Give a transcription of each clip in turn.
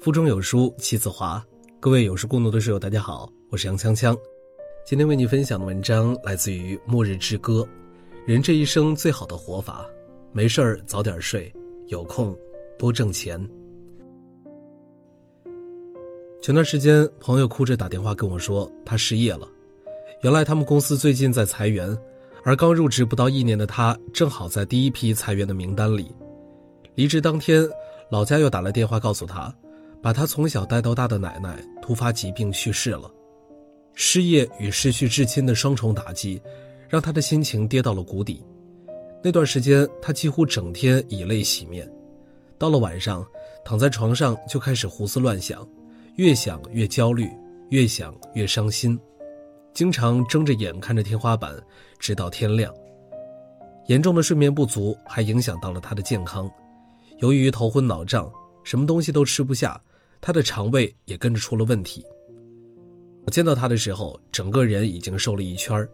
腹中有书气自华，各位有书共读的书友，大家好，我是杨锵锵。今天为你分享的文章来自于《末日之歌》，人这一生最好的活法，没事儿早点睡，有空多挣钱。前段时间，朋友哭着打电话跟我说，他失业了。原来他们公司最近在裁员，而刚入职不到一年的他，正好在第一批裁员的名单里。离职当天，老家又打来电话告诉他。把他从小带到大的奶奶突发疾病去世了，失业与失去至亲的双重打击，让他的心情跌到了谷底。那段时间，他几乎整天以泪洗面。到了晚上，躺在床上就开始胡思乱想，越想越焦虑，越想越伤心，经常睁着眼看着天花板，直到天亮。严重的睡眠不足还影响到了他的健康，由于头昏脑胀，什么东西都吃不下。他的肠胃也跟着出了问题。我见到他的时候，整个人已经瘦了一圈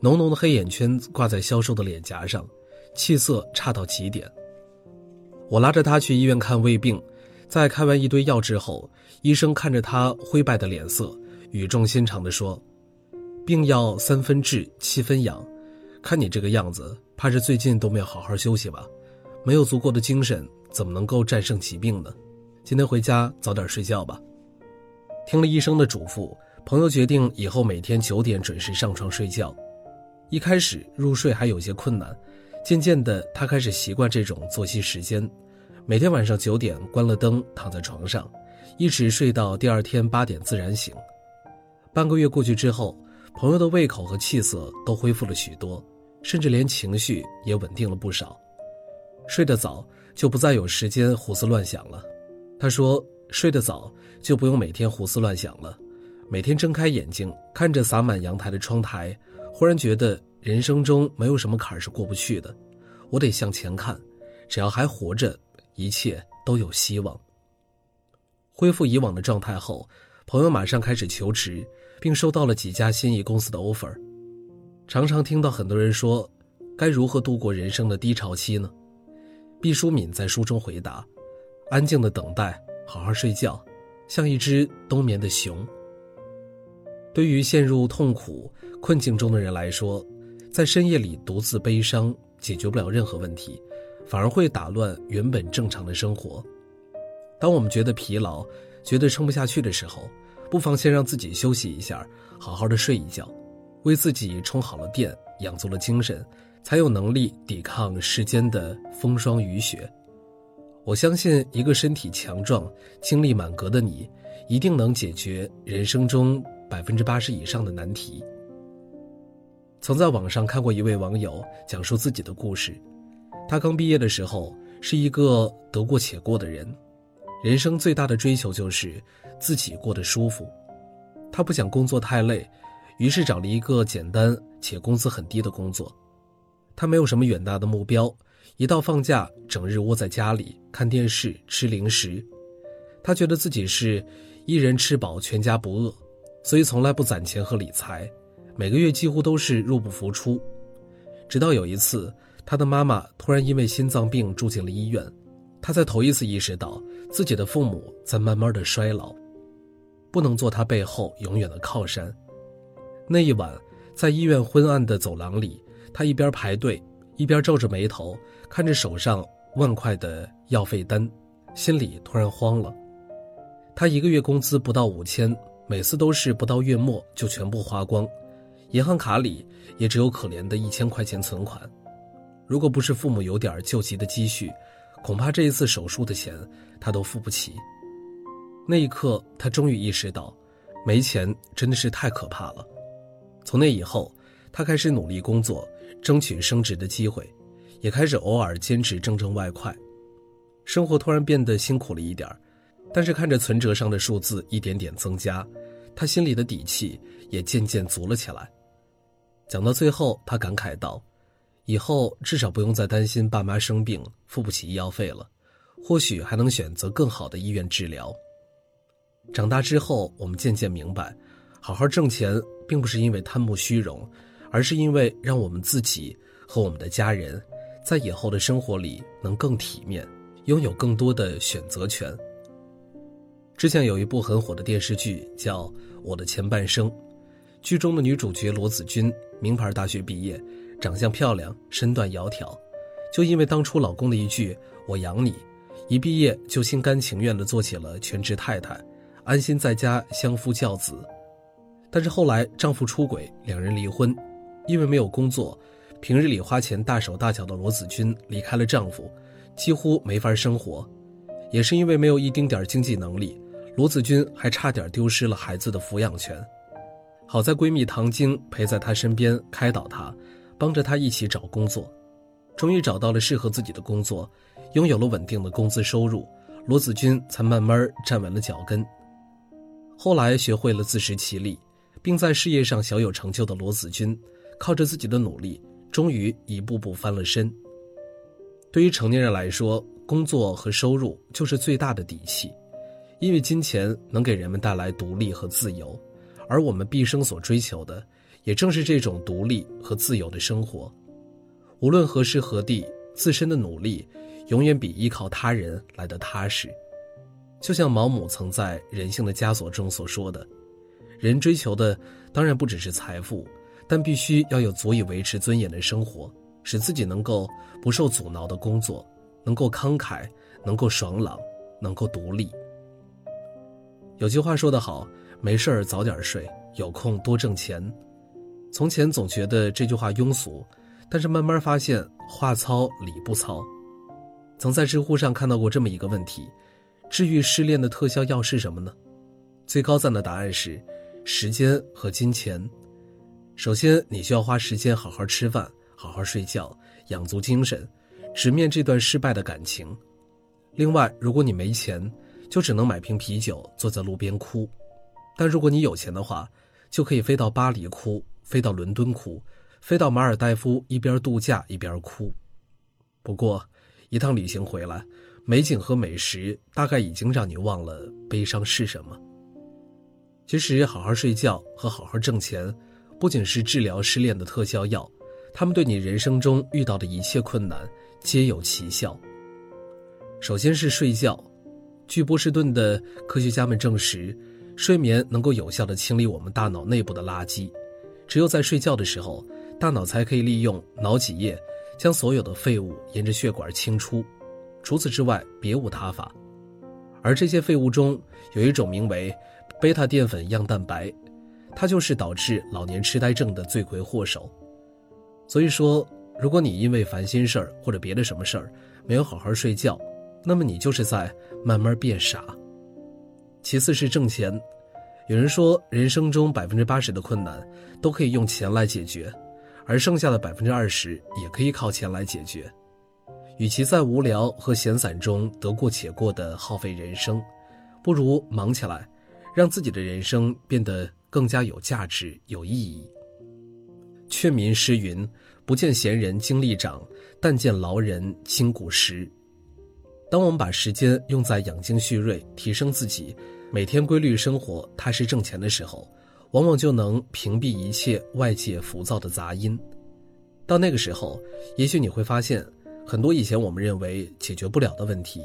浓浓的黑眼圈挂在消瘦的脸颊上，气色差到极点。我拉着他去医院看胃病，在开完一堆药之后，医生看着他灰败的脸色，语重心长地说：“病要三分治，七分养，看你这个样子，怕是最近都没有好好休息吧？没有足够的精神，怎么能够战胜疾病呢？”今天回家早点睡觉吧。听了医生的嘱咐，朋友决定以后每天九点准时上床睡觉。一开始入睡还有些困难，渐渐的他开始习惯这种作息时间，每天晚上九点关了灯，躺在床上，一直睡到第二天八点自然醒。半个月过去之后，朋友的胃口和气色都恢复了许多，甚至连情绪也稳定了不少。睡得早，就不再有时间胡思乱想了。他说：“睡得早，就不用每天胡思乱想了。每天睁开眼睛，看着洒满阳台的窗台，忽然觉得人生中没有什么坎儿是过不去的。我得向前看，只要还活着，一切都有希望。”恢复以往的状态后，朋友马上开始求职，并收到了几家心仪公司的 offer。常常听到很多人说：“该如何度过人生的低潮期呢？”毕淑敏在书中回答。安静的等待，好好睡觉，像一只冬眠的熊。对于陷入痛苦困境中的人来说，在深夜里独自悲伤，解决不了任何问题，反而会打乱原本正常的生活。当我们觉得疲劳，觉得撑不下去的时候，不妨先让自己休息一下，好好的睡一觉，为自己充好了电，养足了精神，才有能力抵抗世间的风霜雨雪。我相信，一个身体强壮、精力满格的你，一定能解决人生中百分之八十以上的难题。曾在网上看过一位网友讲述自己的故事，他刚毕业的时候是一个得过且过的人，人生最大的追求就是自己过得舒服。他不想工作太累，于是找了一个简单且工资很低的工作。他没有什么远大的目标。一到放假，整日窝在家里看电视、吃零食。他觉得自己是一人吃饱全家不饿，所以从来不攒钱和理财，每个月几乎都是入不敷出。直到有一次，他的妈妈突然因为心脏病住进了医院，他才头一次意识到自己的父母在慢慢的衰老，不能做他背后永远的靠山。那一晚，在医院昏暗的走廊里，他一边排队。一边皱着眉头看着手上万块的药费单，心里突然慌了。他一个月工资不到五千，每次都是不到月末就全部花光，银行卡里也只有可怜的一千块钱存款。如果不是父母有点救急的积蓄，恐怕这一次手术的钱他都付不起。那一刻，他终于意识到，没钱真的是太可怕了。从那以后，他开始努力工作。争取升职的机会，也开始偶尔兼职挣挣外快，生活突然变得辛苦了一点但是看着存折上的数字一点点增加，他心里的底气也渐渐足了起来。讲到最后，他感慨道：“以后至少不用再担心爸妈生病付不起医药费了，或许还能选择更好的医院治疗。”长大之后，我们渐渐明白，好好挣钱并不是因为贪慕虚荣。而是因为让我们自己和我们的家人，在以后的生活里能更体面，拥有更多的选择权。之前有一部很火的电视剧叫《我的前半生》，剧中的女主角罗子君，名牌大学毕业，长相漂亮，身段窈窕，就因为当初老公的一句“我养你”，一毕业就心甘情愿地做起了全职太太，安心在家相夫教子。但是后来丈夫出轨，两人离婚，因为没有工作，平日里花钱大手大脚的罗子君离开了丈夫，几乎没法生活，也是因为没有一丁点经济能力。罗子君还差点丢失了孩子的抚养权，好在闺蜜唐晶陪在她身边开导她，帮着她一起找工作，终于找到了适合自己的工作，拥有了稳定的工资收入，罗子君才慢慢站稳了脚跟。后来学会了自食其力，并在事业上小有成就的罗子君，靠着自己的努力，终于一步步翻了身。对于成年人来说，工作和收入就是最大的底气。因为金钱能给人们带来独立和自由，而我们毕生所追求的，也正是这种独立和自由的生活。无论何时何地，自身的努力永远比依靠他人来得踏实。就像毛姆曾在《人性的枷锁》中所说的：“人追求的当然不只是财富，但必须要有足以维持尊严的生活，使自己能够不受阻挠的工作，能够慷慨，能够爽朗，能够独立。”有句话说得好，没事儿早点睡，有空多挣钱。从前总觉得这句话庸俗，但是慢慢发现话糙理不糙。曾在知乎上看到过这么一个问题：治愈失恋的特效药是什么呢？最高赞的答案是时间和金钱。首先，你需要花时间好好吃饭，好好睡觉，养足精神，直面这段失败的感情。另外，如果你没钱，就只能买瓶啤酒，坐在路边哭。但如果你有钱的话，就可以飞到巴黎哭，飞到伦敦哭，飞到马尔代夫，一边度假一边哭。不过，一趟旅行回来，美景和美食大概已经让你忘了悲伤是什么。其实，好好睡觉和好好挣钱，不仅是治疗失恋的特效药，他们对你人生中遇到的一切困难皆有奇效。首先是睡觉。据波士顿的科学家们证实，睡眠能够有效地清理我们大脑内部的垃圾。只有在睡觉的时候，大脑才可以利用脑脊液将所有的废物沿着血管清出。除此之外，别无他法。而这些废物中有一种名为贝塔淀粉样蛋白，它就是导致老年痴呆症的罪魁祸首。所以说，如果你因为烦心事儿或者别的什么事儿没有好好睡觉，那么你就是在慢慢变傻。其次是挣钱，有人说人生中百分之八十的困难都可以用钱来解决，而剩下的百分之二十也可以靠钱来解决。与其在无聊和闲散中得过且过的耗费人生，不如忙起来，让自己的人生变得更加有价值、有意义。劝民诗云：“不见闲人精力长，但见劳人筋骨实。”当我们把时间用在养精蓄锐、提升自己、每天规律生活、踏实挣钱的时候，往往就能屏蔽一切外界浮躁的杂音。到那个时候，也许你会发现，很多以前我们认为解决不了的问题，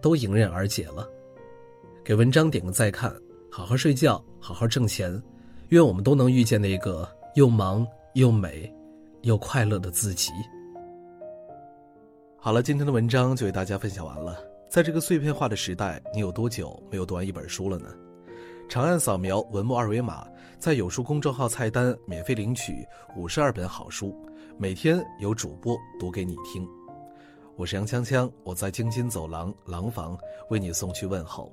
都迎刃而解了。给文章点个再看，好好睡觉，好好挣钱，愿我们都能遇见那个又忙又美又快乐的自己。好了，今天的文章就为大家分享完了。在这个碎片化的时代，你有多久没有读完一本书了呢？长按扫描文末二维码，在有书公众号菜单免费领取五十二本好书，每天有主播读给你听。我是杨锵锵，我在京津走廊廊坊为你送去问候。